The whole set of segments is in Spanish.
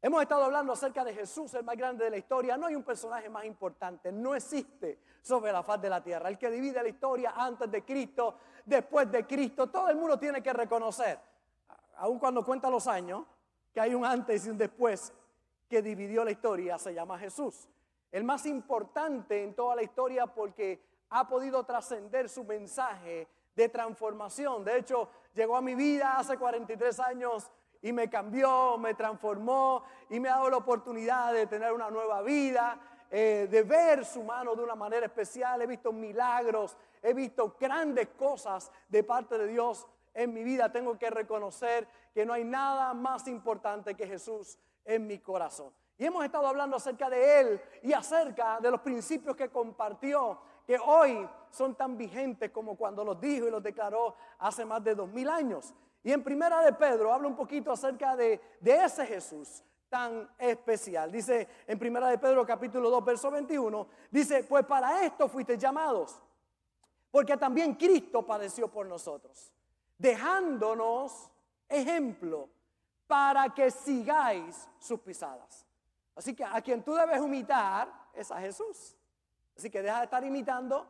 Hemos estado hablando acerca de Jesús, el más grande de la historia. No hay un personaje más importante, no existe sobre la faz de la tierra. El que divide la historia antes de Cristo, después de Cristo, todo el mundo tiene que reconocer, aun cuando cuenta los años, que hay un antes y un después que dividió la historia, se llama Jesús. El más importante en toda la historia porque ha podido trascender su mensaje de transformación. De hecho, llegó a mi vida hace 43 años y me cambió, me transformó y me ha dado la oportunidad de tener una nueva vida, eh, de ver su mano de una manera especial. He visto milagros, he visto grandes cosas de parte de Dios en mi vida. Tengo que reconocer que no hay nada más importante que Jesús en mi corazón. Y hemos estado hablando acerca de Él y acerca de los principios que compartió, que hoy son tan vigentes como cuando los dijo y los declaró hace más de dos mil años. Y en primera de Pedro habla un poquito acerca de, ese Jesús tan especial. Dice en primera de Pedro capítulo 2 verso 21, dice, pues para esto fuiste llamados, porque también Cristo padeció por nosotros, dejándonos ejemplo para que sigáis sus pisadas. Así que a quien tú debes imitar es a Jesús. Así que deja de estar imitando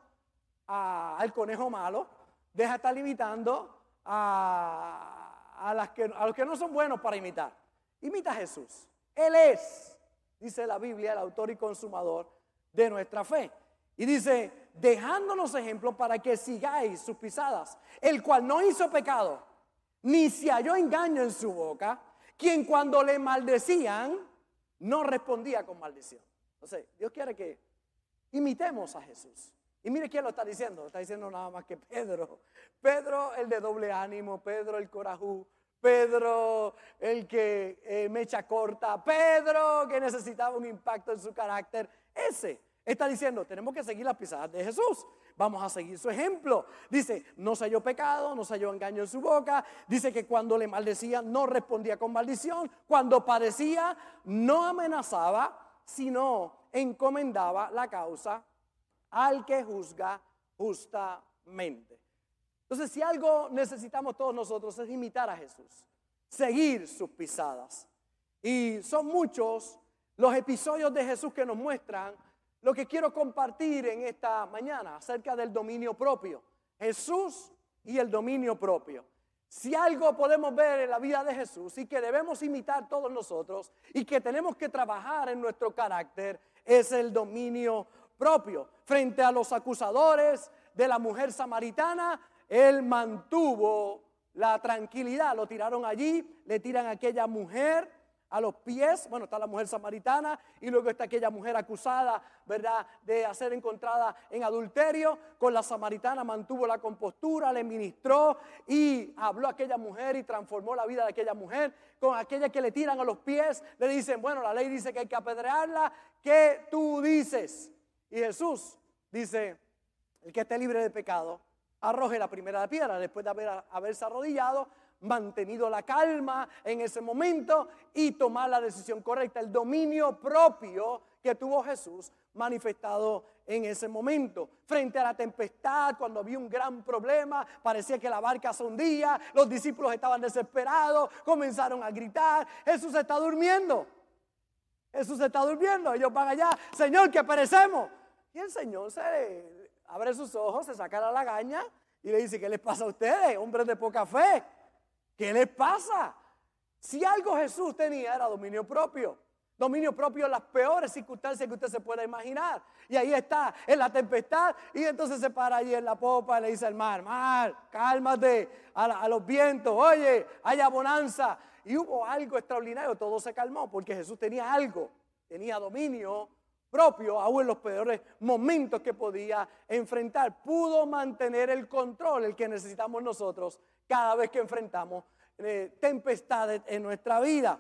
al conejo malo, deja de estar imitando a, las que, a los que no son buenos para imitar. Imita a Jesús. Él es, dice la Biblia, el autor y consumador de nuestra fe. Y dice, dejándonos ejemplo para que sigáis sus pisadas, el cual no hizo pecado, ni se halló engaño en su boca, quien cuando le maldecían, no respondía con maldición. Entonces, Dios quiere que imitemos a Jesús. Y mire quién lo está diciendo. Está diciendo nada más que Pedro. Pedro el de doble ánimo, Pedro el corajú, Pedro el que eh, me echa corta, Pedro que necesitaba un impacto en su carácter. Ese está diciendo, tenemos que seguir las pisadas de Jesús. Vamos a seguir su ejemplo. Dice, no se halló pecado, no se halló engaño en su boca. Dice que cuando le maldecía no respondía con maldición. Cuando padecía no amenazaba, sino encomendaba la causa al que juzga justamente. Entonces, si algo necesitamos todos nosotros es imitar a Jesús, seguir sus pisadas. Y son muchos los episodios de Jesús que nos muestran lo que quiero compartir en esta mañana acerca del dominio propio. Jesús y el dominio propio. Si algo podemos ver en la vida de Jesús y que debemos imitar todos nosotros y que tenemos que trabajar en nuestro carácter es el dominio propio. Frente a los acusadores de la mujer samaritana, él mantuvo la tranquilidad. Lo tiraron allí, le tiran a aquella mujer a los pies. Bueno, está la mujer samaritana y luego está aquella mujer acusada, ¿verdad?, de ser encontrada en adulterio. Con la samaritana mantuvo la compostura, le ministró y habló a aquella mujer y transformó la vida de aquella mujer. Con aquella que le tiran a los pies, le dicen, bueno, la ley dice que hay que apedrearla. ¿Qué tú dices? Y Jesús dice, el que esté libre de pecado, arroje la primera piedra después de haber, haberse arrodillado, mantenido la calma en ese momento y tomar la decisión correcta, el dominio propio que tuvo Jesús manifestado en ese momento. Frente a la tempestad, cuando había un gran problema, parecía que la barca se hundía, los discípulos estaban desesperados, comenzaron a gritar, Jesús está durmiendo. Jesús está durmiendo, ellos van allá, Señor, que perecemos. El Señor se abre sus ojos, se saca la lagaña y le dice, ¿qué les pasa a ustedes, hombres de poca fe? ¿Qué les pasa? Si algo Jesús tenía era dominio propio. Dominio propio en las peores circunstancias que usted se pueda imaginar. Y ahí está, en la tempestad. Y entonces se para allí en la popa y le dice al mar, mar, cálmate a, a los vientos. Oye, haya bonanza. Y hubo algo extraordinario, todo se calmó porque Jesús tenía algo, tenía dominio propio, aún en los peores momentos que podía enfrentar. Pudo mantener el control, el que necesitamos nosotros cada vez que enfrentamos eh, tempestades en nuestra vida.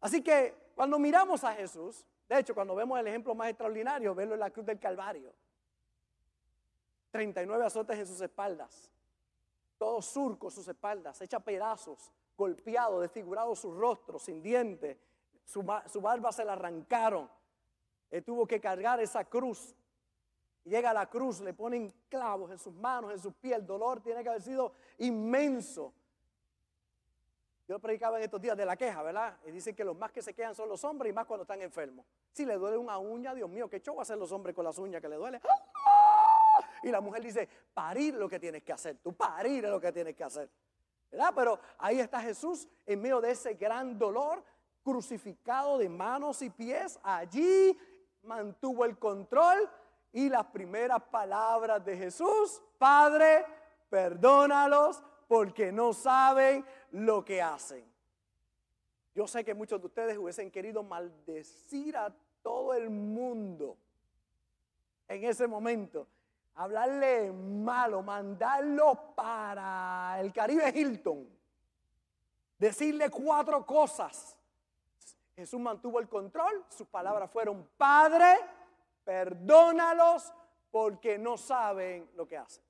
Así que cuando miramos a Jesús, de hecho, cuando vemos el ejemplo más extraordinario, verlo en la cruz del Calvario, 39 azotes en sus espaldas, todos surcos sus espaldas, hecha pedazos, golpeado, desfigurado su rostro, sin dientes, su, su barba se la arrancaron. Él tuvo que cargar esa cruz. Llega a la cruz, le ponen clavos en sus manos, en sus pies. El dolor tiene que haber sido inmenso. Yo predicaba en estos días de la queja, ¿verdad? Y dicen que los más que se quejan son los hombres y más cuando están enfermos. Si le duele una uña, Dios mío, ¿qué show hacen los hombres con las uñas que le duele? Y la mujer dice, parir lo que tienes que hacer, tú parir es lo que tienes que hacer. ¿Verdad? Pero ahí está Jesús en medio de ese gran dolor, crucificado de manos y pies. Allí mantuvo el control y las primeras palabras de Jesús, Padre, perdónalos porque no saben lo que hacen. Yo sé que muchos de ustedes hubiesen querido maldecir a todo el mundo en ese momento. Hablarle malo, mandarlo para el Caribe Hilton. Decirle cuatro cosas. Jesús mantuvo el control. Sus palabras fueron, Padre, perdónalos porque no saben lo que hacen.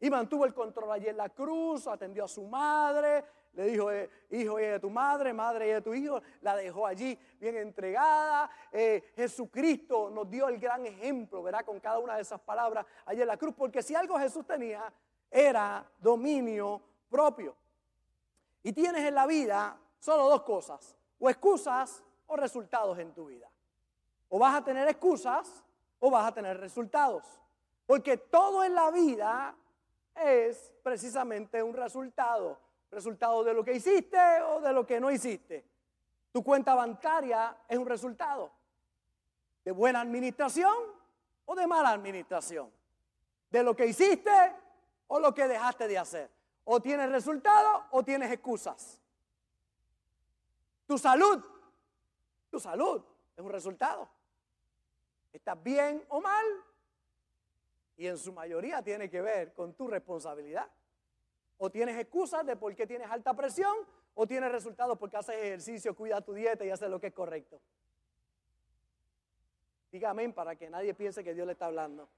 Y mantuvo el control allí en la cruz, atendió a su madre, le dijo, eh, hijo, ella de tu madre, madre, ella de tu hijo, la dejó allí bien entregada. Eh, Jesucristo nos dio el gran ejemplo, ¿verdad? Con cada una de esas palabras allí en la cruz, porque si algo Jesús tenía, era dominio propio. Y tienes en la vida solo dos cosas, o excusas o resultados en tu vida. O vas a tener excusas o vas a tener resultados. Porque todo en la vida es precisamente un resultado. Resultado de lo que hiciste o de lo que no hiciste. Tu cuenta bancaria es un resultado de buena administración o de mala administración. De lo que hiciste o lo que dejaste de hacer. O tienes resultados o tienes excusas. Tu salud, tu salud es un resultado. ¿Estás bien o mal? Y en su mayoría tiene que ver con tu responsabilidad. O tienes excusas de por qué tienes alta presión, o tienes resultados porque haces ejercicio, cuida tu dieta y haces lo que es correcto. Dígame para que nadie piense que Dios le está hablando.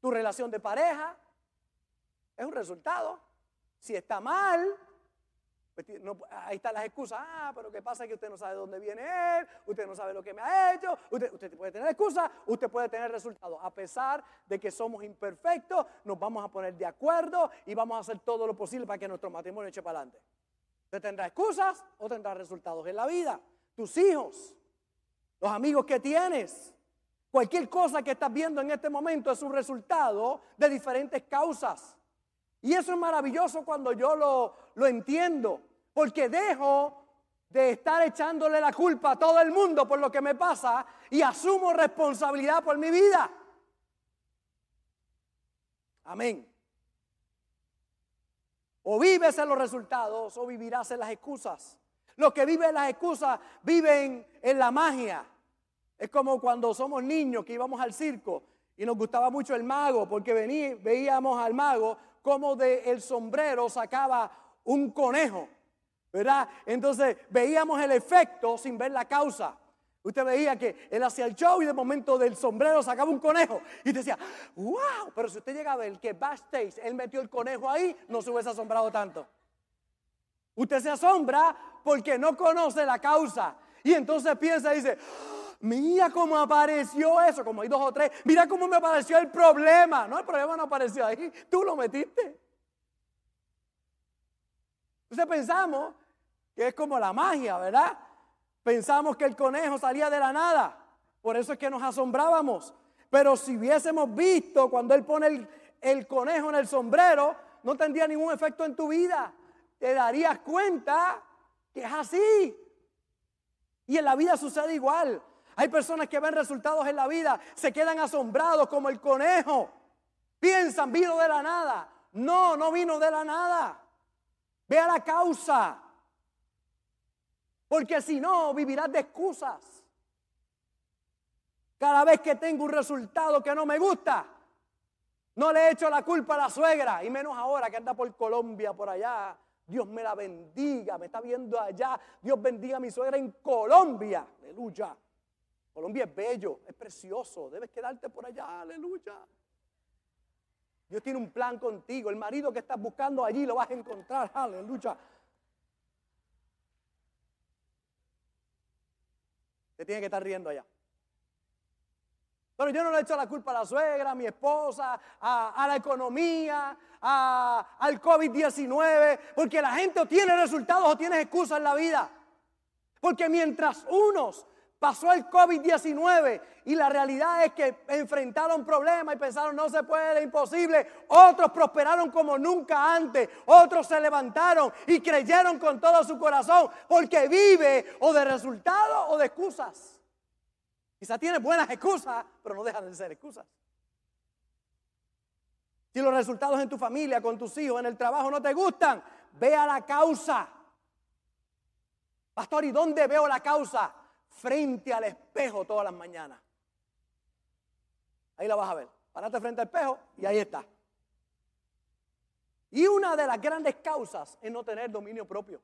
Tu relación de pareja es un resultado. Si está mal, ahí están las excusas. Ah, pero ¿qué pasa? Que usted no sabe dónde viene él, usted no sabe lo que me ha hecho. Usted, usted puede tener excusas, usted puede tener resultados. A pesar de que somos imperfectos, nos vamos a poner de acuerdo y vamos a hacer todo lo posible para que nuestro matrimonio eche para adelante. Usted tendrá excusas o tendrá resultados en la vida. Tus hijos, los amigos que tienes, cualquier cosa que estás viendo en este momento es un resultado de diferentes causas. Y eso es maravilloso cuando yo lo, lo entiendo. Porque dejo de estar echándole la culpa a todo el mundo por lo que me pasa y asumo responsabilidad por mi vida. Amén. O vives en los resultados o vivirás en las excusas. Los que viven en las excusas viven en la magia. Es como cuando somos niños que íbamos al circo y nos gustaba mucho el mago porque veíamos al mago como de el sombrero sacaba un conejo. ¿Verdad? Entonces veíamos el efecto sin ver la causa. Usted veía que él hacía el show y de momento del sombrero sacaba un conejo y decía, wow, pero si usted llega a ver que backstage él metió el conejo ahí, no se hubiese asombrado tanto. Usted se asombra porque no conoce la causa y entonces piensa y dice, mira cómo apareció eso, como hay dos o tres, mira cómo me apareció el problema. No, el problema no apareció ahí, tú lo metiste. Entonces pensamos que es como la magia, ¿verdad? Pensamos que el conejo salía de la nada. Por eso es que nos asombrábamos. Pero si hubiésemos visto cuando él pone el, conejo en el sombrero, no tendría ningún efecto en tu vida. Te darías cuenta que es así. Y en la vida sucede igual. Hay personas que ven resultados en la vida, se quedan asombrados como el conejo. Piensan, vino de la nada. No, no vino de la nada. Vea la causa. Porque si no, vivirás de excusas. Cada vez que tengo un resultado que no me gusta, no le echo la culpa a la suegra, y menos ahora que anda por Colombia, por allá. Dios me la bendiga, me está viendo allá. Dios bendiga a mi suegra en Colombia. Aleluya. Colombia es bello, es precioso. Debes quedarte por allá. Aleluya. Dios tiene un plan contigo. El marido que estás buscando allí lo vas a encontrar. Aleluya. Te tiene que estar riendo allá. Pero yo no le he hecho la culpa a la suegra, a mi esposa, a, la economía, al COVID-19, porque la gente o tiene resultados o tiene excusas en la vida. Porque mientras unos pasó el COVID-19 y la realidad es que enfrentaron problemas y pensaron no se puede, imposible. Otros prosperaron como nunca antes. Otros se levantaron y creyeron con todo su corazón porque vive o de resultados o de excusas. Quizá tienes buenas excusas, pero no dejan de ser excusas. Si los resultados en tu familia, con tus hijos, en el trabajo no te gustan, ve a la causa. Pastor, ¿y dónde veo la causa? Frente al espejo todas las mañanas. Ahí la vas a ver. Parate frente al espejo y ahí está. Y una de las grandes causas es no tener dominio propio.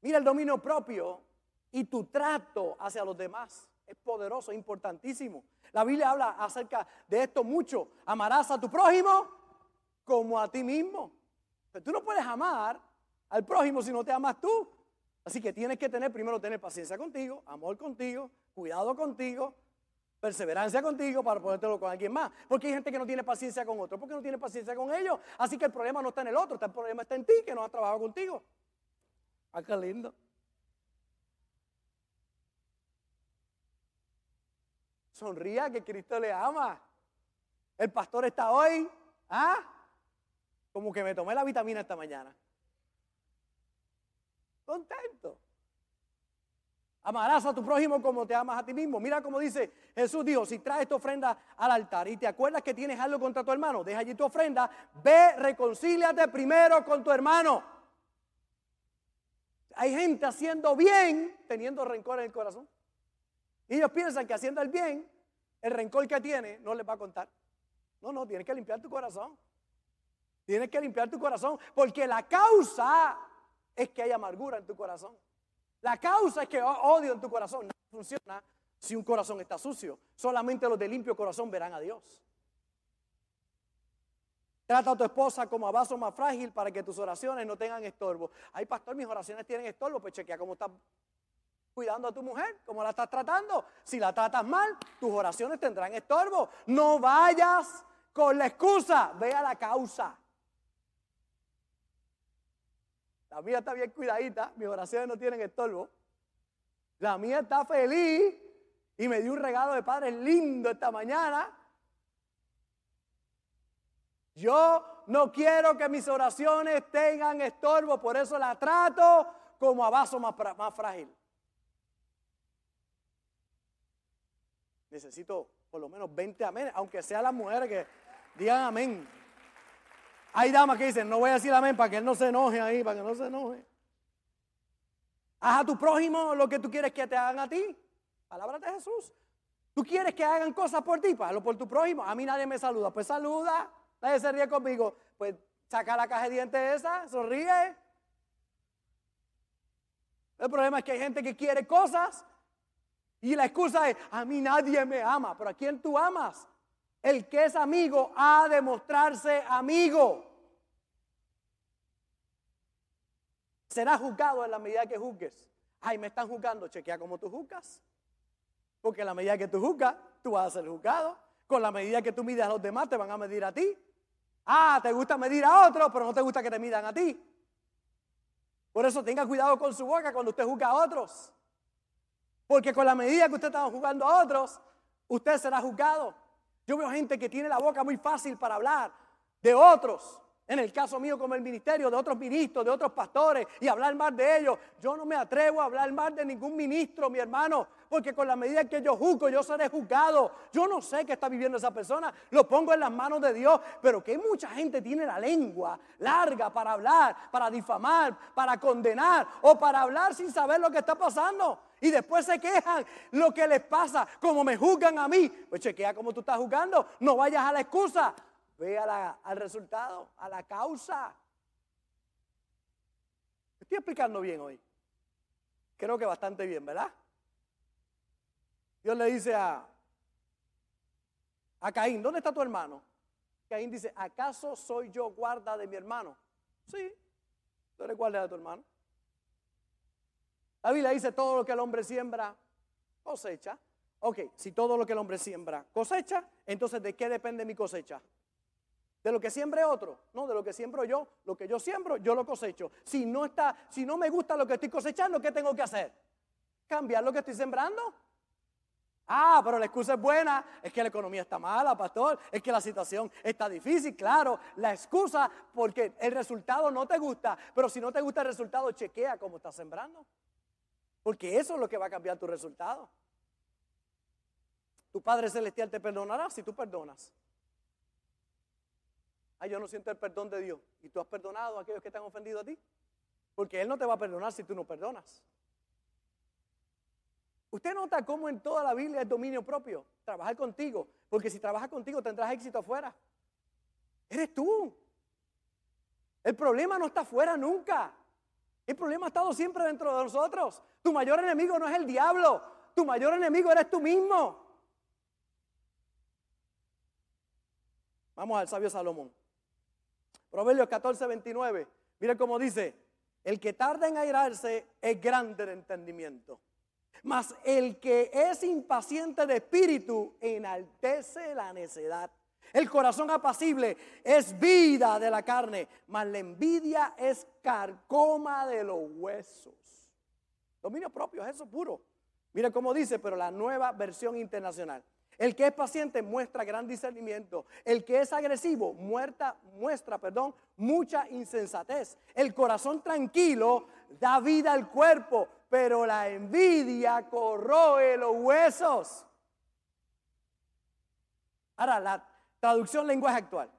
Mira, el dominio propio y tu trato hacia los demás es poderoso, importantísimo. La Biblia habla acerca de esto mucho. Amarás a tu prójimo como a ti mismo. Pero tú no puedes amar al prójimo si no te amas tú. Así que tienes que tener, primero tener paciencia contigo, amor contigo, cuidado contigo, perseverancia contigo para podértelo con alguien más. Porque hay gente que no tiene paciencia con otro, porque no tiene paciencia con ellos. Así que el problema no está en el otro, el problema está en ti que no has trabajado contigo. Ah, qué lindo. Sonría que Cristo le ama. El pastor está hoy, ¿ah? Como que me tomé la vitamina esta mañana. Contento. Amarás a tu prójimo como te amas a ti mismo. Mira cómo dice Jesús dijo, si traes tu ofrenda al altar y te acuerdas que tienes algo contra tu hermano, deja allí tu ofrenda, ve, reconcíliate primero con tu hermano. Hay gente haciendo bien teniendo rencor en el corazón. Y ellos piensan que haciendo el bien, el rencor que tiene no les va a contar. No, no, tienes que limpiar tu corazón. Tienes que limpiar tu corazón porque la causa es que hay amargura en tu corazón. La causa es que odio en tu corazón. No funciona si un corazón está sucio. Solamente los de limpio corazón verán a Dios. Trata a tu esposa como a vaso más frágil para que tus oraciones no tengan estorbo. Ay, pastor, mis oraciones tienen estorbo. Pues chequea cómo está cuidando a tu mujer, cómo la estás tratando. Si la tratas mal, tus oraciones tendrán estorbo. No vayas con la excusa, ve a la causa. La mía está bien cuidadita, mis oraciones no tienen estorbo. La mía está feliz y me dio un regalo de padre lindo esta mañana. Yo no quiero que mis oraciones tengan estorbo, por eso la trato como a vaso más, más frágil. Necesito por lo menos 20 amén, aunque sea las mujeres que digan amén. Hay damas que dicen, no voy a decir amén para que él no se enoje ahí, para que no se enoje. Haz a tu prójimo lo que tú quieres que te hagan a ti. Palabra de Jesús. Tú quieres que hagan cosas por ti, pues hazlo por tu prójimo. A mí nadie me saluda, pues saluda. Nadie se ríe conmigo, pues saca la caja de dientes esa, sonríe. El problema es que hay gente que quiere cosas y la excusa es, a mí nadie me ama, pero ¿a quién tú amas? El que es amigo ha de mostrarse amigo. Será juzgado en la medida que juzgues. Ay, me están juzgando, chequea cómo tú juzgas. Porque en la medida que tú juzgas, tú vas a ser juzgado. Con la medida que tú mides a los demás, te van a medir a ti. Ah, te gusta medir a otros, pero no te gusta que te midan a ti. Por eso tenga cuidado con su boca cuando usted juzga a otros. Porque con la medida que usted está juzgando a otros, usted será juzgado. Yo veo gente que tiene la boca muy fácil para hablar de otros. En el caso mío, como el ministerio de otros ministros, de otros pastores, y hablar más de ellos. Yo no me atrevo a hablar más de ningún ministro, mi hermano, porque con la medida que yo juzgo, yo seré juzgado. Yo no sé qué está viviendo esa persona, lo pongo en las manos de Dios, pero que mucha gente tiene la lengua larga para hablar, para difamar, para condenar o para hablar sin saber lo que está pasando. Y después se quejan lo que les pasa, como me juzgan a mí. Pues chequea cómo tú estás juzgando, no vayas a la excusa. Ve al resultado, a la causa. Estoy explicando bien hoy. Creo que bastante bien, ¿verdad? Dios le dice a, a Caín, ¿dónde está tu hermano? Caín dice, ¿acaso soy yo guarda de mi hermano? Sí, tú eres guarda de tu hermano. La Biblia dice, todo lo que el hombre siembra, cosecha. Ok, si todo lo que el hombre siembra cosecha, entonces ¿de qué depende mi cosecha? De lo que siembre otro, no, de lo que siembro yo, lo que yo siembro, yo lo cosecho. Si no está, si no me gusta lo que estoy cosechando, ¿qué tengo que hacer? Cambiar lo que estoy sembrando. Ah, pero la excusa es buena, es que la economía está mala, pastor, es que la situación está difícil, claro, la excusa porque el resultado no te gusta, pero si no te gusta el resultado, chequea cómo estás sembrando. Porque eso es lo que va a cambiar tu resultado. Tu Padre Celestial te perdonará si tú perdonas. Ay, yo no siento el perdón de Dios. ¿Y tú has perdonado a aquellos que te han ofendido a ti? Porque Él no te va a perdonar si tú no perdonas. Usted nota cómo en toda la Biblia es dominio propio, trabajar contigo, porque si trabajas contigo tendrás éxito afuera. Eres tú. El problema no está afuera nunca. El problema ha estado siempre dentro de nosotros. Tu mayor enemigo no es el diablo, tu mayor enemigo eres tú mismo. Vamos al sabio Salomón. Proverbios 14, 29. Mire cómo dice, el que tarda en airarse es grande de entendimiento. Mas el que es impaciente de espíritu enaltece la necedad. El corazón apacible es vida de la carne, mas la envidia es carcoma de los huesos. Dominio propio, es eso puro. Mire cómo dice, pero la nueva versión internacional. El que es paciente muestra gran discernimiento. El que es agresivo muestra, muestra perdón, mucha insensatez. El corazón tranquilo da vida al cuerpo, pero la envidia corroe los huesos. Ahora, la traducción lenguaje actual.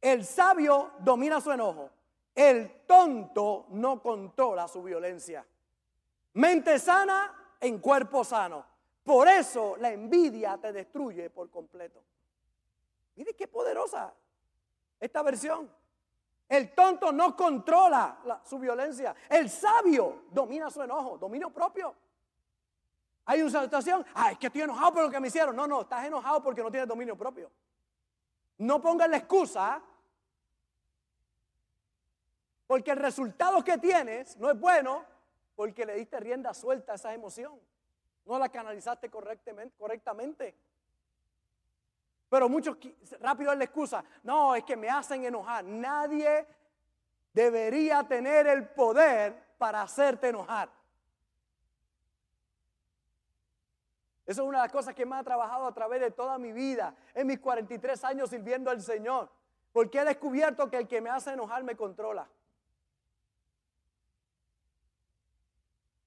El sabio domina su enojo. El tonto no controla su violencia. Mente sana en cuerpo sano. Por eso la envidia te destruye por completo. Mire qué poderosa esta versión. El tonto no controla su violencia. El sabio domina su enojo, dominio propio. Hay una situación, ah, es que estoy enojado por lo que me hicieron. No, no, estás enojado porque no tienes dominio propio. No pongas la excusa porque el resultado que tienes no es bueno porque le diste rienda suelta a esa emoción. No la canalizaste correctamente. correctamente. Pero muchos rápido es la excusa. No, es que me hacen enojar. Nadie debería tener el poder para hacerte enojar. Eso es una de las cosas que me ha trabajado a través de toda mi vida, en mis 43 años sirviendo al Señor. Porque he descubierto que el que me hace enojar me controla.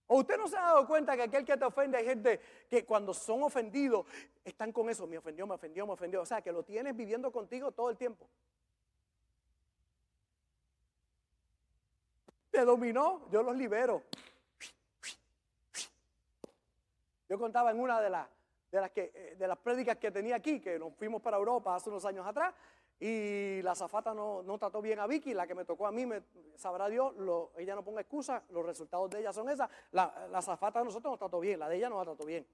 ¿O usted no se ha dado cuenta que aquel que te ofende hay gente que cuando son ofendidos están con eso? Me ofendió, me ofendió, me ofendió. O sea, que lo tienes viviendo contigo todo el tiempo. Te dominó, yo los libero. Yo contaba en una de las, de las, que, eh, de las prédicas que tenía aquí, que nos fuimos para Europa hace unos años atrás, y la zafata no, trató bien a Vicky, la que me tocó a mí, me, sabrá Dios, ella no ponga excusa, los resultados de ella son esas. La, la zafata de nosotros nos trató bien, la de ella no la trató bien.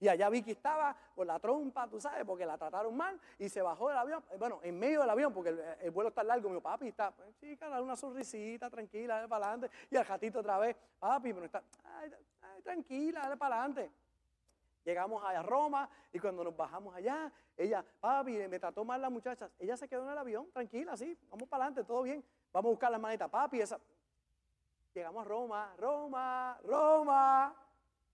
Y allá Vicky estaba con la trompa, tú sabes, porque la trataron mal y se bajó del avión. Bueno, en medio del avión, porque el, vuelo está largo. Mi papi está, chica, dale una sonrisita, tranquila, dale para adelante. Y al gatito otra vez, papi, pero está, ay, tranquila, dale para adelante. Llegamos a Roma y cuando nos bajamos allá, ella, papi, me trató mal la muchacha. Ella se quedó en el avión, tranquila, sí, vamos para adelante, todo bien. Vamos a buscar la manita, papi, esa. Llegamos a Roma, Roma, Roma.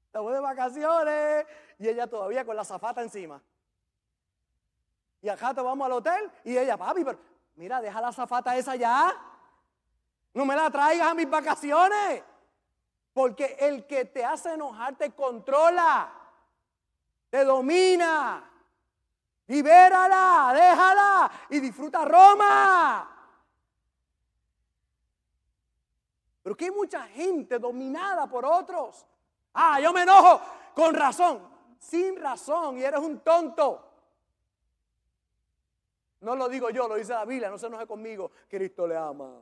Estamos de vacaciones. Y ella todavía con la zafata encima. Y al jato vamos al hotel y ella, papi, pero Mira, deja la zafata esa ya. No me la traigas a mis vacaciones. Porque el que te hace enojar te controla, te domina. Libérala, déjala y disfruta Roma. Pero que hay mucha gente dominada por otros. Ah, yo me enojo con razón, sin razón, y eres un tonto. No lo digo yo, lo dice la Biblia, no se enoje conmigo, Cristo le ama.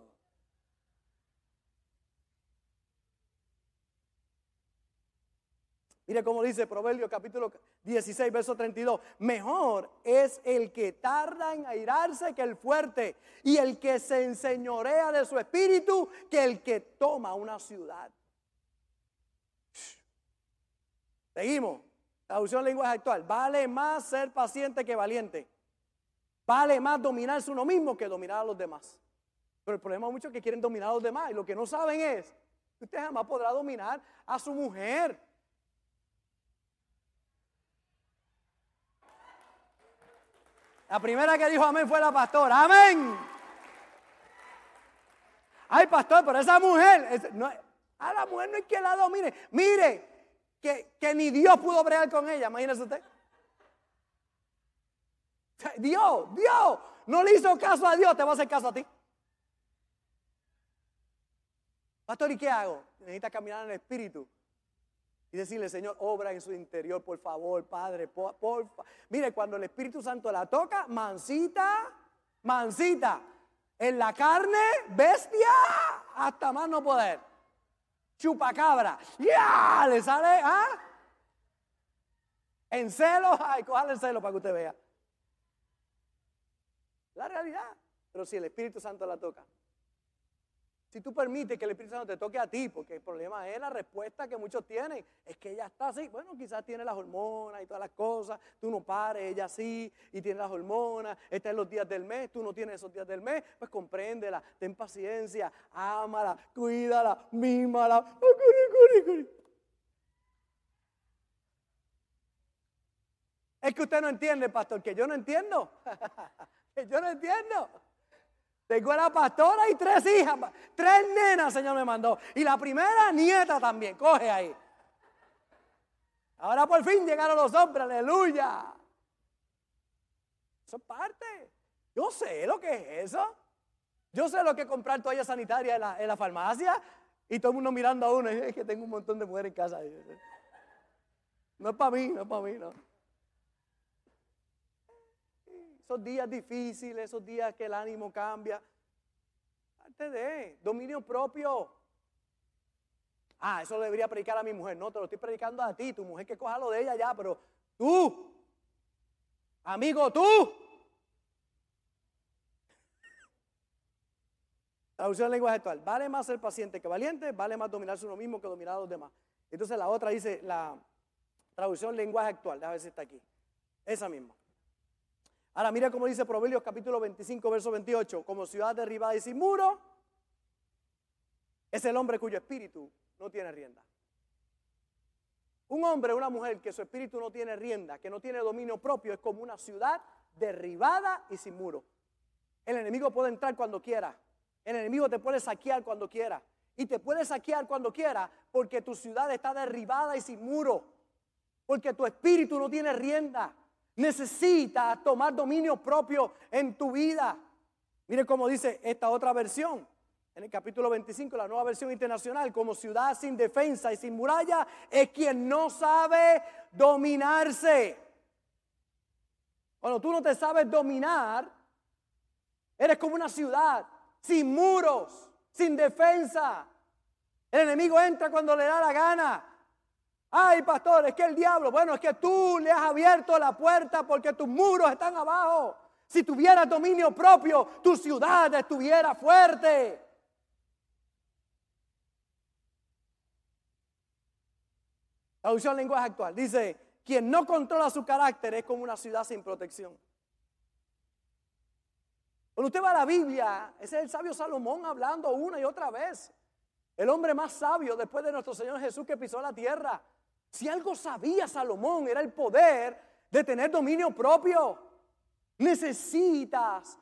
Mire cómo dice Proverbio capítulo 16, verso 32. Mejor es el que tarda en airarse que el fuerte, y el que se enseñorea de su espíritu que el que toma una ciudad. Seguimos. Traducción lenguaje actual. Vale más ser paciente que valiente. Vale más dominarse uno mismo que dominar a los demás. Pero el problema es muchos que quieren dominar a los demás y lo que no saben es usted jamás podrá dominar a su mujer. La primera que dijo amén fue la pastora. Amén. Ay, pastor, pero esa mujer, a la mujer no hay que la domine. Mire, que, que ni Dios pudo bregar con ella, imagínese usted. Dios, Dios, no le hizo caso a Dios, te va a hacer caso a ti. Pastor, ¿y qué hago? Necesita caminar en el Espíritu y decirle, Señor, obra en su interior, por favor, Padre, Mire, cuando el Espíritu Santo la toca, mansita, mansita. En la carne, bestia, hasta más no poder. Chupacabra. ¡Ya! Le sale, ¿ah? En celo, ay, cójale el celo para que usted vea. La realidad. Pero si el Espíritu Santo la toca. Si tú permites que el Espíritu Santo te toque a ti, porque el problema es la respuesta que muchos tienen, es que ella está así, bueno, quizás tiene las hormonas y todas las cosas, tú no pares, ella sí, y tiene las hormonas, está en los días del mes, tú no tienes esos días del mes, pues compréndela, ten paciencia, ámala, cuídala, mímala. Es que usted no entiende, pastor, que yo no entiendo, que yo no entiendo. Tengo la pastora y tres hijas, tres nenas, Señor me mandó. Y la primera nieta también, coge ahí. Ahora por fin llegaron los hombres, aleluya. Eso es parte. Yo sé lo que es eso. Yo sé lo que es comprar toalla sanitaria en la, en la farmacia y todo el mundo mirando a uno. Es que tengo un montón de mujeres en casa. No es para mí, no es para mí, no. Esos días difíciles, esos días que el ánimo cambia. Antes de dominio propio. Ah, eso lo debería predicar a mi mujer. No, te lo estoy predicando a ti. Tu mujer que coja lo de ella ya, pero tú, amigo, tú. Traducción en lenguaje actual. Vale más ser paciente que valiente, vale más dominarse uno mismo que dominar a los demás. Entonces la otra dice la traducción lenguaje actual. Déjame ver si está aquí. Esa misma. Ahora mira cómo dice Proverbios capítulo 25, verso 28. Como ciudad derribada y sin muro, es el hombre cuyo espíritu no tiene rienda. Un hombre una mujer que su espíritu no tiene rienda, que no tiene dominio propio, es como una ciudad derribada y sin muro. El enemigo puede entrar cuando quiera. El enemigo te puede saquear cuando quiera. Y te puede saquear cuando quiera porque tu ciudad está derribada y sin muro. Porque tu espíritu no tiene rienda. Necesitas tomar dominio propio en tu vida. Mire cómo dice esta otra versión. En el capítulo 25, la nueva versión internacional, como ciudad sin defensa y sin muralla, es quien no sabe dominarse. Cuando tú no te sabes dominar, eres como una ciudad sin muros, sin defensa. El enemigo entra cuando le da la gana. Ay, pastor, es que el diablo, bueno, es que tú le has abierto la puerta porque tus muros están abajo. Si tuvieras dominio propio, tu ciudad estuviera fuerte. Traducción lenguaje actual. Dice, quien no controla su carácter es como una ciudad sin protección. Cuando usted va a la Biblia, ese es el sabio Salomón hablando una y otra vez. El hombre más sabio después de nuestro Señor Jesús que pisó la tierra. Si algo sabía Salomón era el poder de tener dominio propio. Necesitas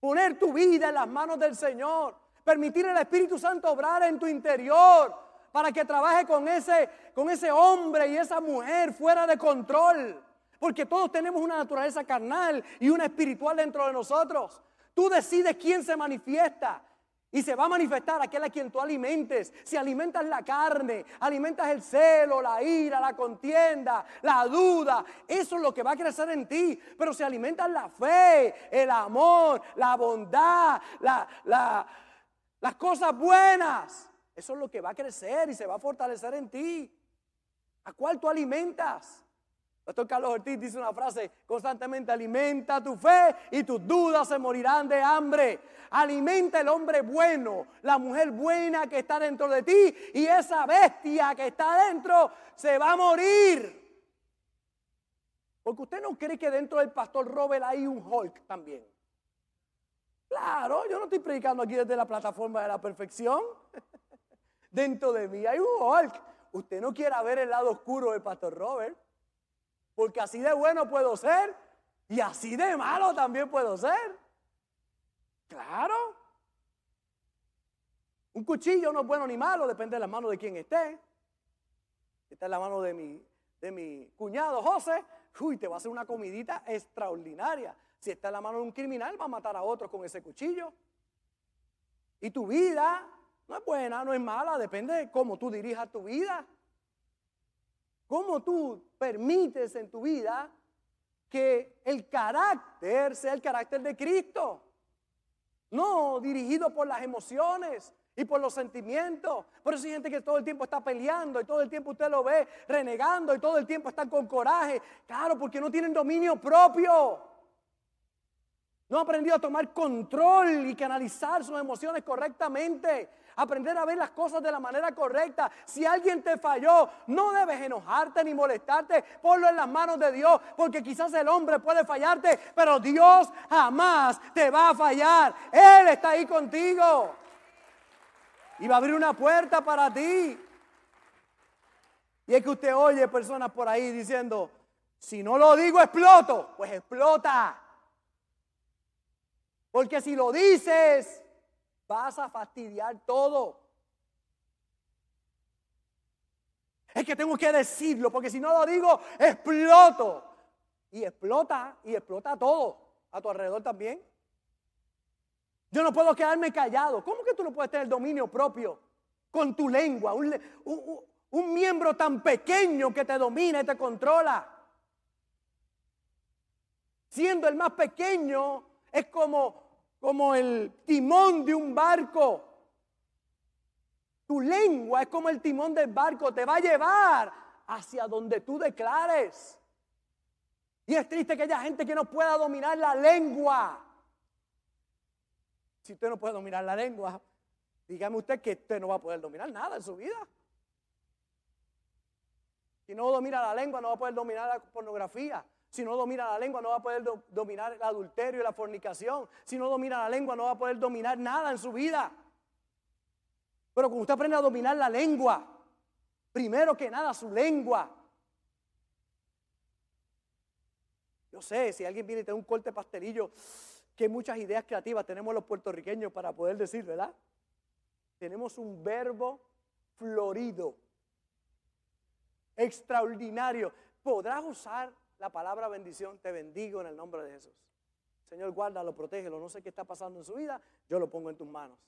Poner tu vida en las manos del Señor. Permitir al Espíritu Santo obrar en tu interior para que trabaje con ese, con ese hombre y esa mujer fuera de control. Porque todos tenemos una naturaleza carnal y una espiritual dentro de nosotros. Tú decides quién se manifiesta. Y se va a manifestar aquel a quien tú alimentes. Si alimentas la carne, alimentas el celo, la ira, la contienda, la duda, eso es lo que va a crecer en ti. Pero si alimentas la fe, el amor, la bondad, las cosas buenas, eso es lo que va a crecer y se va a fortalecer en ti. ¿A cuál tú alimentas? Pastor Carlos Ortiz dice una frase constantemente, alimenta tu fe y tus dudas se morirán de hambre. Alimenta el hombre bueno, la mujer buena que está dentro de ti y esa bestia que está dentro se va a morir. Porque usted no cree que dentro del pastor Robert hay un Hulk también. Claro, yo no estoy predicando aquí desde la plataforma de la perfección. dentro de mí hay un Hulk. Usted no quiere ver el lado oscuro del pastor Robert. Porque así de bueno puedo ser y así de malo también puedo ser. Claro. Un cuchillo no es bueno ni malo, depende de la mano de quien esté. Está en la mano de mi, de mi cuñado José. Uy, te va a hacer una comidita extraordinaria. Si está en la mano de un criminal, va a matar a otros con ese cuchillo. Y tu vida no es buena, no es mala, depende de cómo tú dirijas tu vida. ¿Cómo tú permites en tu vida que el carácter sea el carácter de Cristo? No dirigido por las emociones y por los sentimientos. Por eso hay gente que todo el tiempo está peleando y todo el tiempo usted lo ve renegando y todo el tiempo están con coraje. Claro, porque no tienen dominio propio. No ha aprendido a tomar control y canalizar sus emociones correctamente aprender a ver las cosas de la manera correcta. Si alguien te falló, no debes enojarte ni molestarte, ponlo en las manos de Dios, porque quizás el hombre puede fallarte, pero Dios jamás te va a fallar. Él está ahí contigo. Y va a abrir una puerta para ti. Y es que usted oye personas por ahí diciendo, si no lo digo exploto, pues explota. Porque si lo dices, vas a fastidiar todo. Es que tengo que decirlo, porque si no lo digo, exploto. Y explota, y explota todo. A tu alrededor también. Yo no puedo quedarme callado. ¿Cómo que tú no puedes tener dominio propio con tu lengua? Un, miembro tan pequeño que te domina y te controla. Siendo el más pequeño, es como como el timón de un barco. Tu lengua es como el timón del barco, te va a llevar hacia donde tú declares. Y es triste que haya gente que no pueda dominar la lengua. Si usted no puede dominar la lengua, dígame usted que usted no va a poder dominar nada en su vida. Si no domina la lengua, no va a poder dominar la pornografía. Si no domina la lengua, no va a poder dominar el adulterio y la fornicación. Si no domina la lengua, no va a poder dominar nada en su vida. Pero cuando usted aprende a dominar la lengua, primero que nada su lengua. Yo sé, si alguien viene y tiene un corte pastelillo, que muchas ideas creativas tenemos los puertorriqueños para poder decir, ¿verdad? Tenemos un verbo florido, extraordinario. Podrás usar la palabra bendición, te bendigo en el nombre de Jesús. Señor, guárdalo, protégelo. No sé qué está pasando en su vida, yo lo pongo en tus manos.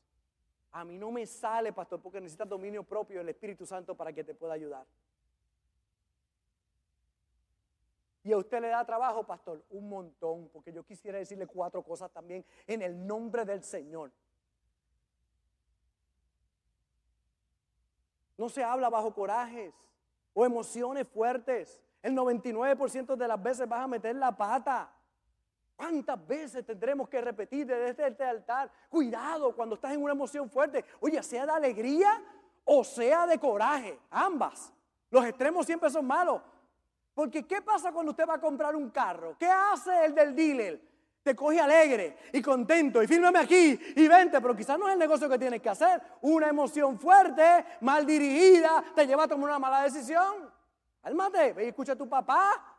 A mí no me sale, pastor, porque necesitas dominio propio del Espíritu Santo para que te pueda ayudar. Y a usted le da trabajo, pastor, un montón, porque yo quisiera decirle cuatro cosas también en el nombre del Señor. No se habla bajo corajes o emociones fuertes. El 99% de las veces vas a meter la pata. ¿Cuántas veces tendremos que repetir desde este altar? Cuidado cuando estás en una emoción fuerte. Oye, sea de alegría o sea de coraje. Ambas. Los extremos siempre son malos. Porque ¿qué pasa cuando usted va a comprar un carro? ¿Qué hace el del dealer? Te coge alegre y contento y fírmame aquí y vente, pero quizás no es el negocio que tienes que hacer. Una emoción fuerte, mal dirigida, te lleva a tomar una mala decisión. Cálmate, ve y escucha a tu papá.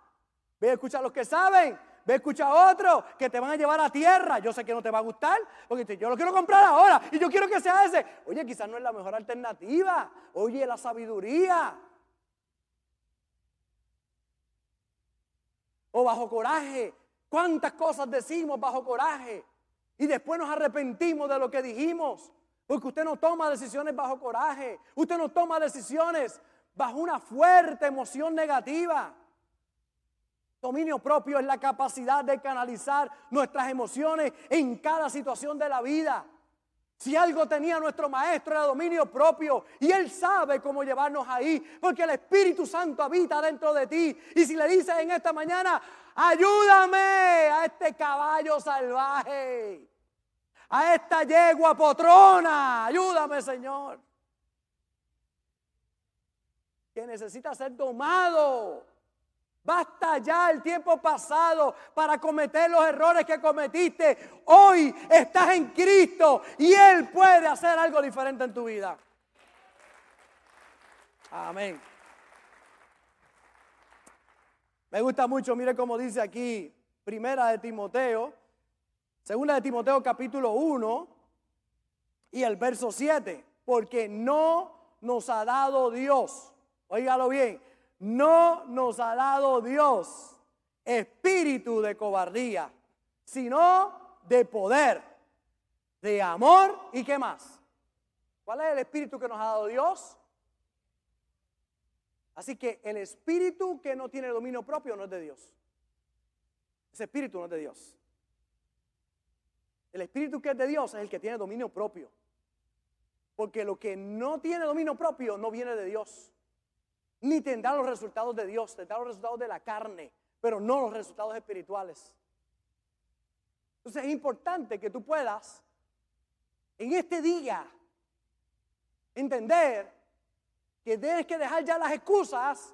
Ve y escucha a los que saben. Ve a escuchar a otro que te van a llevar a tierra. Yo sé que no te va a gustar, porque yo lo quiero comprar ahora y yo quiero que sea ese. Oye, quizás no es la mejor alternativa. Oye, la sabiduría. O bajo coraje. ¿Cuántas cosas decimos bajo coraje? Y después nos arrepentimos de lo que dijimos. Porque usted no toma decisiones bajo coraje. Usted no toma decisiones bajo una fuerte emoción negativa. Dominio propio es la capacidad de canalizar nuestras emociones en cada situación de la vida. Si algo tenía nuestro maestro era dominio propio y él sabe cómo llevarnos ahí, porque el Espíritu Santo habita dentro de ti. Y si le dices en esta mañana, ayúdame a este caballo salvaje, a esta yegua potrona, ayúdame Señor, necesita ser domado Basta ya el tiempo pasado para cometer los errores que cometiste. Hoy estás en Cristo y Él puede hacer algo diferente en tu vida. Amén. Me gusta mucho, mire cómo dice aquí, primera de Timoteo, segunda de Timoteo capítulo 1 y el verso 7, porque no nos ha dado Dios, oígalo bien, no nos ha dado Dios espíritu de cobardía, sino de poder, de amor y qué más. ¿Cuál es el espíritu que nos ha dado Dios? Así que el espíritu que no tiene dominio propio no es de Dios. Ese espíritu no es de Dios. El espíritu que es de Dios es el que tiene dominio propio. Porque lo que no tiene dominio propio no viene de Dios ni tendrá los resultados de Dios, tendrá los resultados de la carne, pero no los resultados espirituales. Entonces es importante que tú puedas en este día entender que tienes que dejar ya las excusas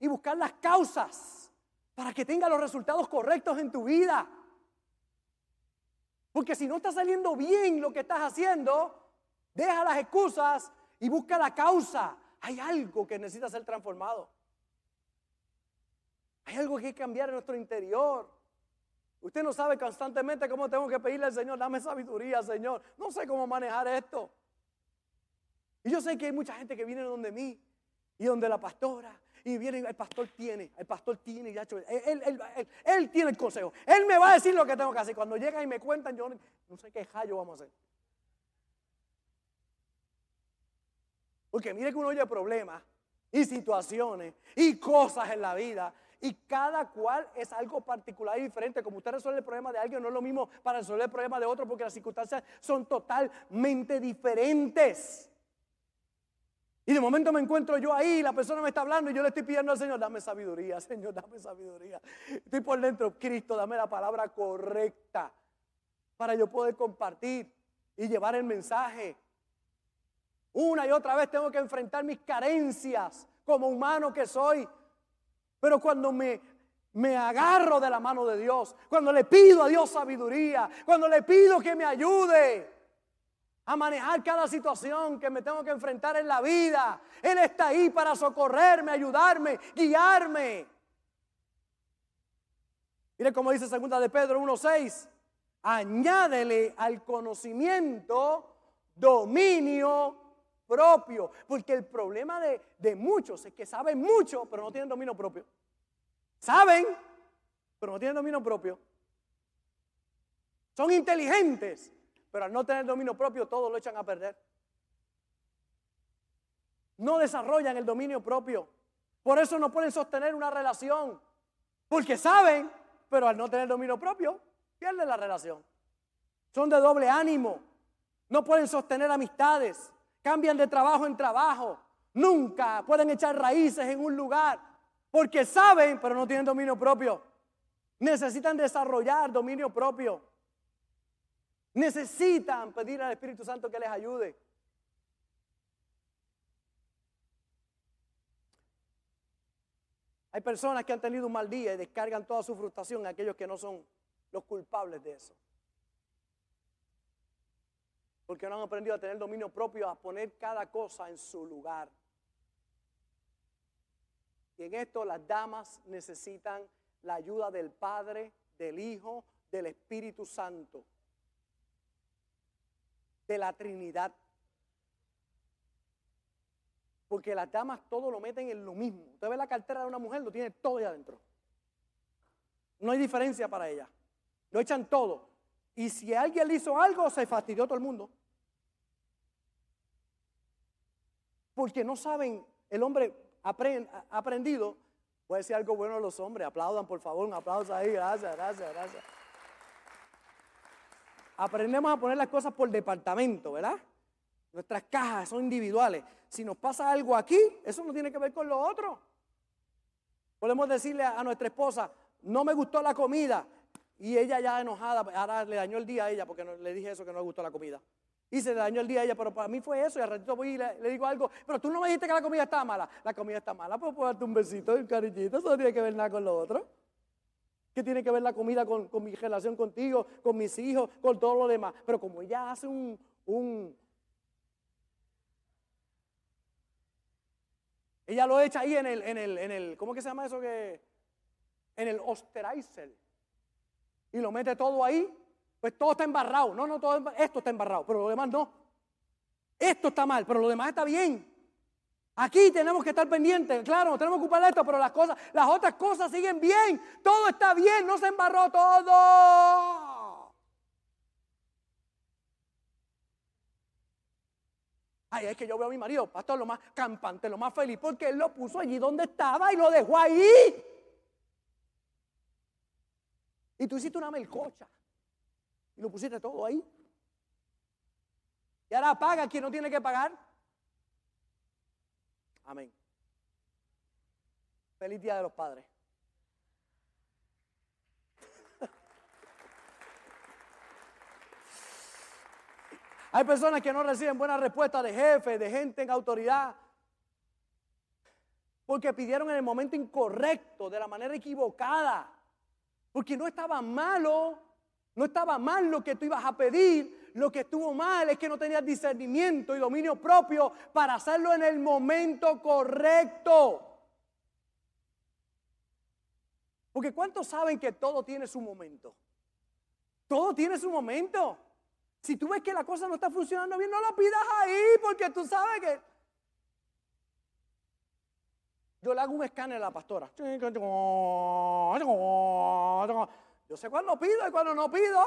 y buscar las causas para que tenga los resultados correctos en tu vida. Porque si no está saliendo bien lo que estás haciendo, deja las excusas y busca la causa. Hay algo que necesita ser transformado. Hay algo que hay que cambiar en nuestro interior. Usted no sabe constantemente cómo tengo que pedirle al Señor, dame sabiduría, Señor. No sé cómo manejar esto. Y yo sé que hay mucha gente que viene donde mí y donde la pastora. Y viene, el pastor tiene, el pastor tiene, ya él, él, él, tiene el consejo. Él me va a decir lo que tengo que hacer. Cuando llegan y me cuentan, yo no sé qué hallo vamos a hacer. Porque mire que uno oye problemas y situaciones y cosas en la vida. Y cada cual es algo particular y diferente. Como usted resuelve el problema de alguien, no es lo mismo para resolver el problema de otro, porque las circunstancias son totalmente diferentes. Y de momento me encuentro yo ahí, la persona me está hablando y yo le estoy pidiendo al Señor, dame sabiduría, Señor, dame sabiduría. Estoy por dentro, Cristo, dame la palabra correcta para yo poder compartir y llevar el mensaje. Una y otra vez tengo que enfrentar mis carencias como humano que soy. Pero cuando me, me agarro de la mano de Dios, cuando le pido a Dios sabiduría, cuando le pido que me ayude a manejar cada situación que me tengo que enfrentar en la vida, Él está ahí para socorrerme, ayudarme, guiarme. Mire cómo dice segunda de Pedro 1.6, añádele al conocimiento dominio propio. Porque el problema de, muchos es que saben mucho, pero no tienen dominio propio. Saben, pero no tienen dominio propio. Son inteligentes, pero al no tener dominio propio, todo lo echan a perder. No desarrollan el dominio propio. Por eso no pueden sostener una relación. Porque saben, pero al no tener dominio propio, pierden la relación. Son de doble ánimo. No pueden sostener amistades cambian de trabajo en trabajo, nunca pueden echar raíces en un lugar, porque saben, pero no tienen dominio propio. Necesitan desarrollar dominio propio. Necesitan pedir al Espíritu Santo que les ayude. Hay personas que han tenido un mal día y descargan toda su frustración a aquellos que no son los culpables de eso porque no han aprendido a tener dominio propio, a poner cada cosa en su lugar. Y en esto las damas necesitan la ayuda del Padre, del Hijo, del Espíritu Santo, de la Trinidad. Porque las damas todo lo meten en lo mismo. Usted ve la cartera de una mujer, lo tiene todo ahí adentro. No hay diferencia para ella. Lo echan todo. Y si alguien le hizo algo, se fastidió todo el mundo. Porque no saben, el hombre ha aprendido, puede decir algo bueno a los hombres, aplaudan por favor, un aplauso ahí, gracias, gracias, gracias. Aprendemos a poner las cosas por departamento, ¿verdad? Nuestras cajas son individuales. Si nos pasa algo aquí, eso no tiene que ver con lo otro. Podemos decirle a nuestra esposa, no me gustó la comida, y ella ya enojada, ahora le dañó el día a ella porque le dije eso que no le gustó la comida. Y se dañó el día a ella, pero para mí fue eso. Y al ratito voy y le, digo algo, pero tú no me dijiste que la comida estaba mala. La comida está mala, pues puedo darte un besito un cariñito. Eso no tiene que ver nada con lo otro. ¿Qué tiene que ver la comida con, mi relación contigo, con mis hijos, con todo lo demás? Pero como ella hace un, un ella lo echa ahí en el, en el, en el, ¿cómo que se llama eso que? En el osterizer. Y lo mete todo ahí pues todo está embarrado. No, no, todo esto está embarrado, pero lo demás no. Esto está mal, pero lo demás está bien. Aquí tenemos que estar pendientes, claro, tenemos que ocupar esto, pero las cosas, las otras cosas siguen bien. Todo está bien, no se embarró todo. Ay, es que yo veo a mi marido, pastor, lo más campante, lo más feliz, porque él lo puso allí donde estaba y lo dejó ahí. Y tú hiciste una melcocha. Y lo pusiste todo ahí. Y ahora paga quien no tiene que pagar. Amén. Feliz Día de los Padres. Hay personas que no reciben buena respuesta de jefe, de gente en autoridad, porque pidieron en el momento incorrecto, de la manera equivocada, porque no estaba malo, no estaba mal lo que tú ibas a pedir, lo que estuvo mal es que no tenías discernimiento y dominio propio para hacerlo en el momento correcto. Porque ¿cuántos saben que todo tiene su momento? Todo tiene su momento. Si tú ves que la cosa no está funcionando bien, no la pidas ahí porque tú sabes que... Yo le hago un escáner a la pastora. Yo sé cuándo pido y cuándo no pido.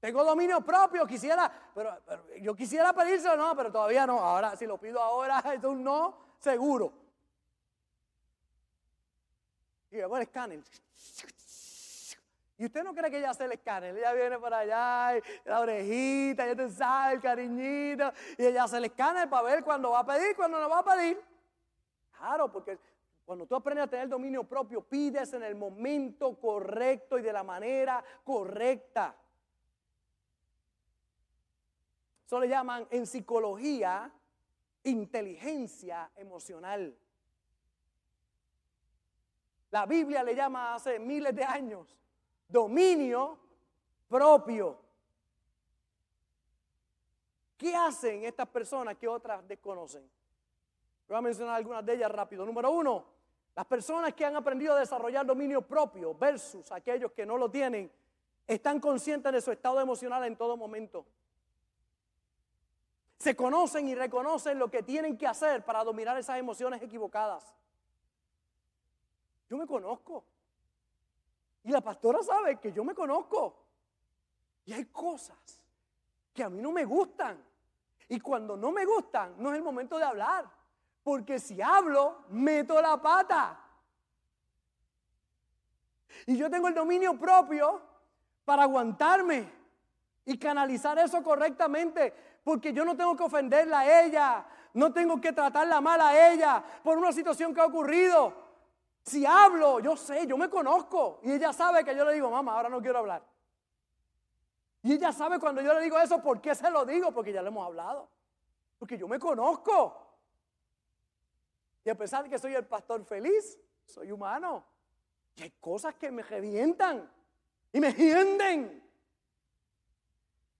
Tengo dominio propio, quisiera, pero, yo quisiera pedírselo, no, pero todavía no. Ahora, si lo pido ahora, es un no, seguro. Y luego el escáner. Y usted no cree que ella hace el escáner, ella viene por allá, la orejita, ya te sabe, el cariñito, y ella hace el escáner para ver cuándo va a pedir, cuándo no va a pedir. Claro, porque cuando tú aprendes a tener dominio propio, pides en el momento correcto y de la manera correcta. Eso le llaman en psicología inteligencia emocional. La Biblia le llama hace miles de años dominio propio. ¿Qué hacen estas personas que otras desconocen? Voy a mencionar algunas de ellas rápido. Número uno, las personas que han aprendido a desarrollar dominio propio versus aquellos que no lo tienen, están conscientes de su estado emocional en todo momento. Se conocen y reconocen lo que tienen que hacer para dominar esas emociones equivocadas. Yo me conozco. Y la pastora sabe que yo me conozco. Y hay cosas que a mí no me gustan. Y cuando no me gustan, no es el momento de hablar. Porque si hablo, meto la pata. Y yo tengo el dominio propio para aguantarme y canalizar eso correctamente. Porque yo no tengo que ofenderla a ella. No tengo que tratarla mal a ella por una situación que ha ocurrido. Si hablo, yo sé, yo me conozco. Y ella sabe que yo le digo, mamá, ahora no quiero hablar. Y ella sabe cuando yo le digo eso, ¿por qué se lo digo? Porque ya le hemos hablado. Porque yo me conozco. Y a pesar de que soy el pastor feliz, soy humano. Y hay cosas que me revientan y me hienden.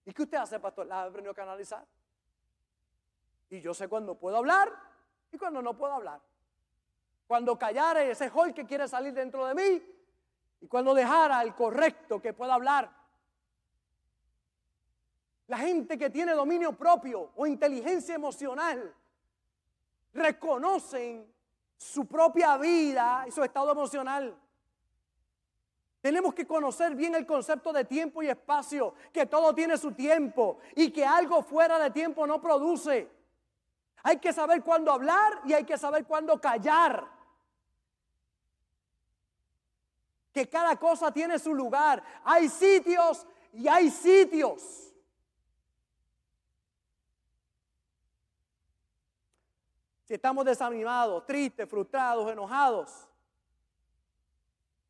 ¿Y qué usted hace, pastor? La aprendió a canalizar. Y yo sé cuándo puedo hablar y cuándo no puedo hablar. Cuando callar ese hall que quiere salir dentro de mí Y cuando dejara el correcto que pueda hablar, la gente que tiene dominio propio o inteligencia emocional reconocen su propia vida y su estado emocional. Tenemos que conocer bien el concepto de tiempo y espacio, que todo tiene su tiempo y que algo fuera de tiempo no produce. Hay que saber cuándo hablar y hay que saber cuándo callar. Que cada cosa tiene su lugar. Hay sitios y hay sitios. Estamos desanimados, tristes, frustrados, enojados.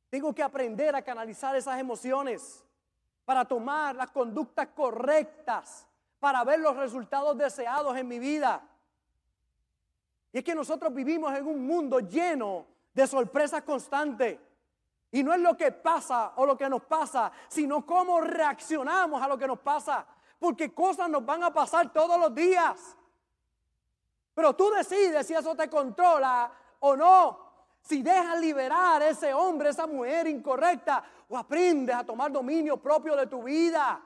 Tengo que aprender a canalizar esas emociones para tomar las conductas correctas, para ver los resultados deseados en mi vida. Y es que nosotros vivimos en un mundo lleno de sorpresas constantes. Y no es lo que pasa o lo que nos pasa, sino cómo reaccionamos a lo que nos pasa. Porque cosas nos van a pasar todos los días. Pero tú decides si eso te controla o no. Si dejas liberar ese hombre, esa mujer incorrecta, o aprendes a tomar dominio propio de tu vida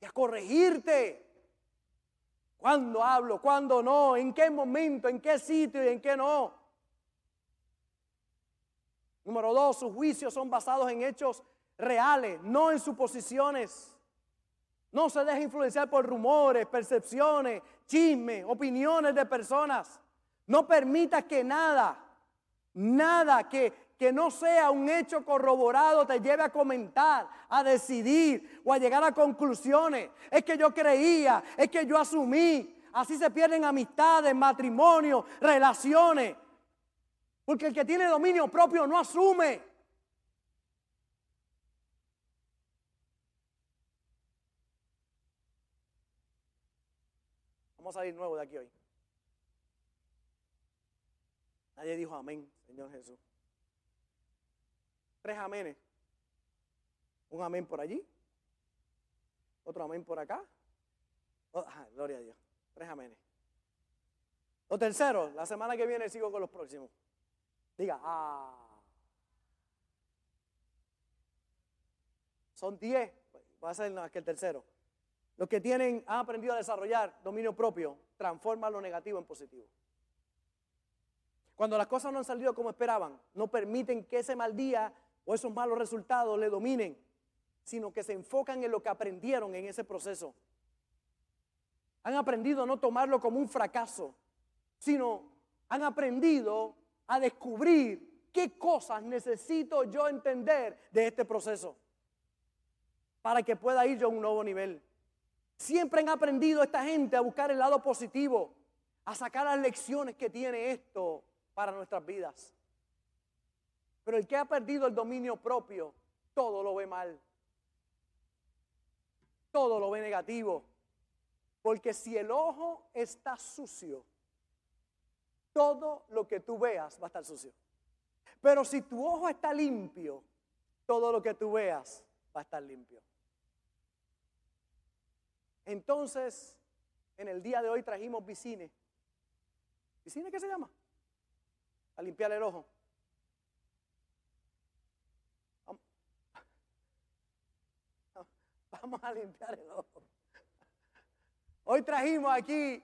y a corregirte. ¿Cuándo hablo? ¿Cuándo no? ¿En qué momento? ¿En qué sitio y en qué no? Número dos, sus juicios son basados en hechos reales, no en suposiciones. No se deje influenciar por rumores, percepciones, chismes, opiniones de personas. No permita que nada, nada que, que no sea un hecho corroborado te lleve a comentar, a decidir o a llegar a conclusiones. Es que yo creía, es que yo asumí. Así se pierden amistades, matrimonios, relaciones. Porque el que tiene dominio propio no asume. Vamos a salir nuevo de aquí hoy. Nadie dijo amén, Señor Jesús. Tres amenes. Un amén por allí. Otro amén por acá. Oh, gloria a Dios. Tres amenes. Lo tercero, la semana que viene sigo con los próximos. Diga, ah. Son diez. Va a ser que el tercero. Los que tienen, han aprendido a desarrollar dominio propio, transforman lo negativo en positivo. Cuando las cosas no han salido como esperaban, no permiten que ese mal día o esos malos resultados le dominen, sino que se enfocan en lo que aprendieron en ese proceso. Han aprendido a no tomarlo como un fracaso, sino han aprendido a descubrir qué cosas necesito yo entender de este proceso para que pueda ir yo a un nuevo nivel. Siempre han aprendido esta gente a buscar el lado positivo, a sacar las lecciones que tiene esto para nuestras vidas. Pero el que ha perdido el dominio propio, todo lo ve mal. Todo lo ve negativo. Porque si el ojo está sucio, todo lo que tú veas va a estar sucio. Pero si tu ojo está limpio, todo lo que tú veas va a estar limpio. Entonces, en el día de hoy trajimos vicine. ¿Vicine qué se llama? A limpiar el ojo. Vamos a limpiar el ojo. Hoy trajimos aquí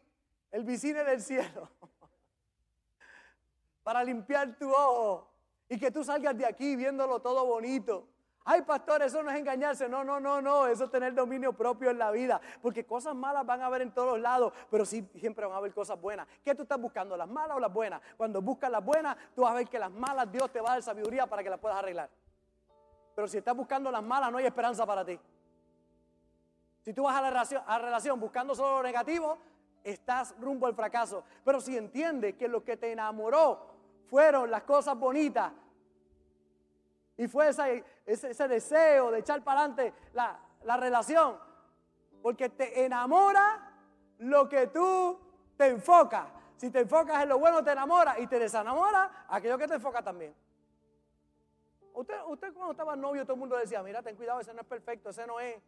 el vicine del cielo para limpiar tu ojo y que tú salgas de aquí viéndolo todo bonito. Ay, pastor, eso no es engañarse. No, no, no, no. Eso es tener dominio propio en la vida. Porque cosas malas van a haber en todos lados, pero sí siempre van a haber cosas buenas. ¿Qué tú estás buscando, las malas o las buenas? Cuando buscas las buenas, tú vas a ver que las malas Dios te va a dar sabiduría para que las puedas arreglar. Pero si estás buscando las malas, no hay esperanza para ti. Si tú vas a la relación, a la relación buscando solo lo negativo, estás rumbo al fracaso. Pero si entiendes que lo que te enamoró fueron las cosas bonitas, y fue ese, ese, deseo de echar para adelante la, la relación. Porque te enamora lo que tú te enfocas. Si te enfocas en lo bueno, te enamora. Y te desenamora aquello que te enfoca también. Usted, usted cuando estaba novio, todo el mundo decía, mira, ten cuidado, ese no es perfecto, ese no es.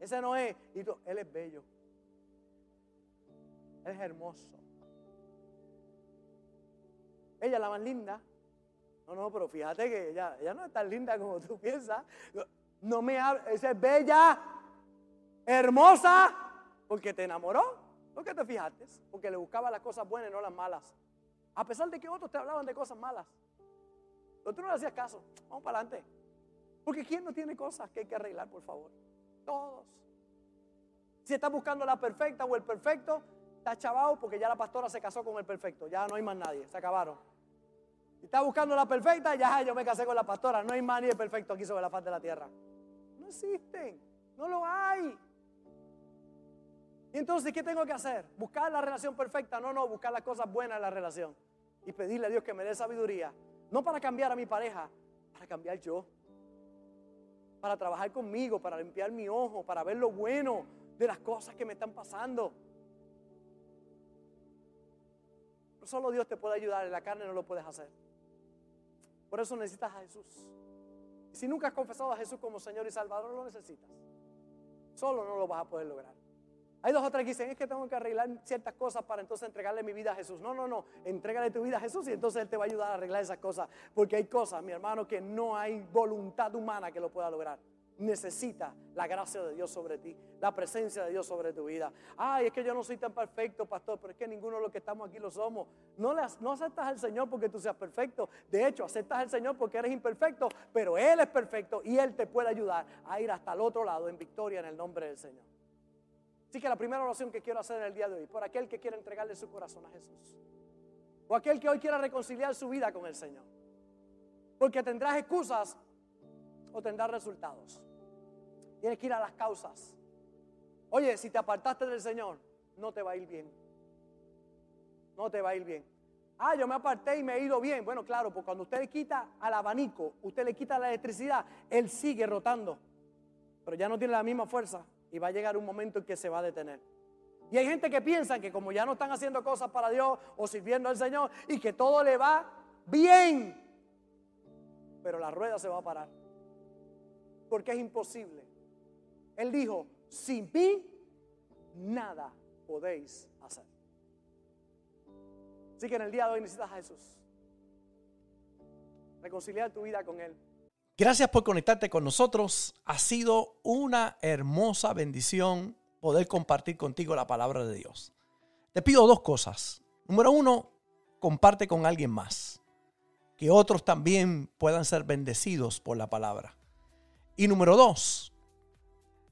Ese no es. Y tú, él es bello. Él es hermoso. Ella es la más linda. No, no, pero fíjate que ella, ella no es tan linda como tú piensas. No, me hables, esa es bella, hermosa, porque te enamoró. ¿Por qué te fijaste? Porque le buscaba las cosas buenas y no las malas. A pesar de que otros te hablaban de cosas malas. Pero tú no le hacías caso. Vamos para adelante. Porque ¿quién no tiene cosas que hay que arreglar, por favor? Todos. Si estás buscando la perfecta o el perfecto, está chavado porque ya la pastora se casó con el perfecto. Ya no hay más nadie, se acabaron. Si estás buscando la perfecta, ya yo me casé con la pastora. No hay más ni perfecto aquí sobre la faz de la tierra. No existen, no lo hay. Y entonces, ¿qué tengo que hacer? ¿Buscar la relación perfecta? No, no, buscar las cosas buenas en la relación. Y pedirle a Dios que me dé sabiduría. No para cambiar a mi pareja, para cambiar yo. Para trabajar conmigo, para limpiar mi ojo, para ver lo bueno de las cosas que me están pasando. Solo Dios te puede ayudar, en la carne no lo puedes hacer. Por eso necesitas a Jesús. Si nunca has confesado a Jesús como Señor y Salvador, lo necesitas. Solo no lo vas a poder lograr. Hay dos o tres que dicen, es que tengo que arreglar ciertas cosas para entonces entregarle mi vida a Jesús. No, no, no, entrégale tu vida a Jesús y entonces Él te va a ayudar a arreglar esas cosas. Porque hay cosas, mi hermano, que no hay voluntad humana que lo pueda lograr necesita la gracia de Dios sobre ti, la presencia de Dios sobre tu vida. Ay, es que yo no soy tan perfecto, pastor, pero es que ninguno de los que estamos aquí lo somos. No, aceptas al Señor porque tú seas perfecto. De hecho, aceptas al Señor porque eres imperfecto, pero Él es perfecto y Él te puede ayudar a ir hasta el otro lado en victoria en el nombre del Señor. Así que la primera oración que quiero hacer en el día de hoy, por aquel que quiere entregarle su corazón a Jesús, o aquel que hoy quiera reconciliar su vida con el Señor, porque tendrás excusas o tendrás resultados. Tienes que ir a las causas. Oye, si te apartaste del Señor, no te va a ir bien. No te va a ir bien. Ah, yo me aparté y me he ido bien. Bueno, claro, porque cuando usted le quita al abanico, usted le quita la electricidad, él sigue rotando. Pero ya no tiene la misma fuerza y va a llegar un momento en que se va a detener. Y hay gente que piensa que como ya no están haciendo cosas para Dios o sirviendo al Señor y que todo le va bien, pero la rueda se va a parar. Porque es imposible él dijo, sin mí nada podéis hacer. Así que en el día de hoy necesitas a Jesús. Reconciliar tu vida con Él. Gracias por conectarte con nosotros. Ha sido una hermosa bendición poder compartir contigo la palabra de Dios. Te pido dos cosas. Número uno, comparte con alguien más. Que otros también puedan ser bendecidos por la palabra. Y número dos,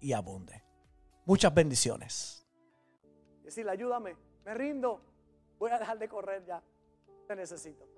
y abunde. Muchas bendiciones. Decirle, ayúdame, me rindo, voy a dejar de correr ya, te necesito.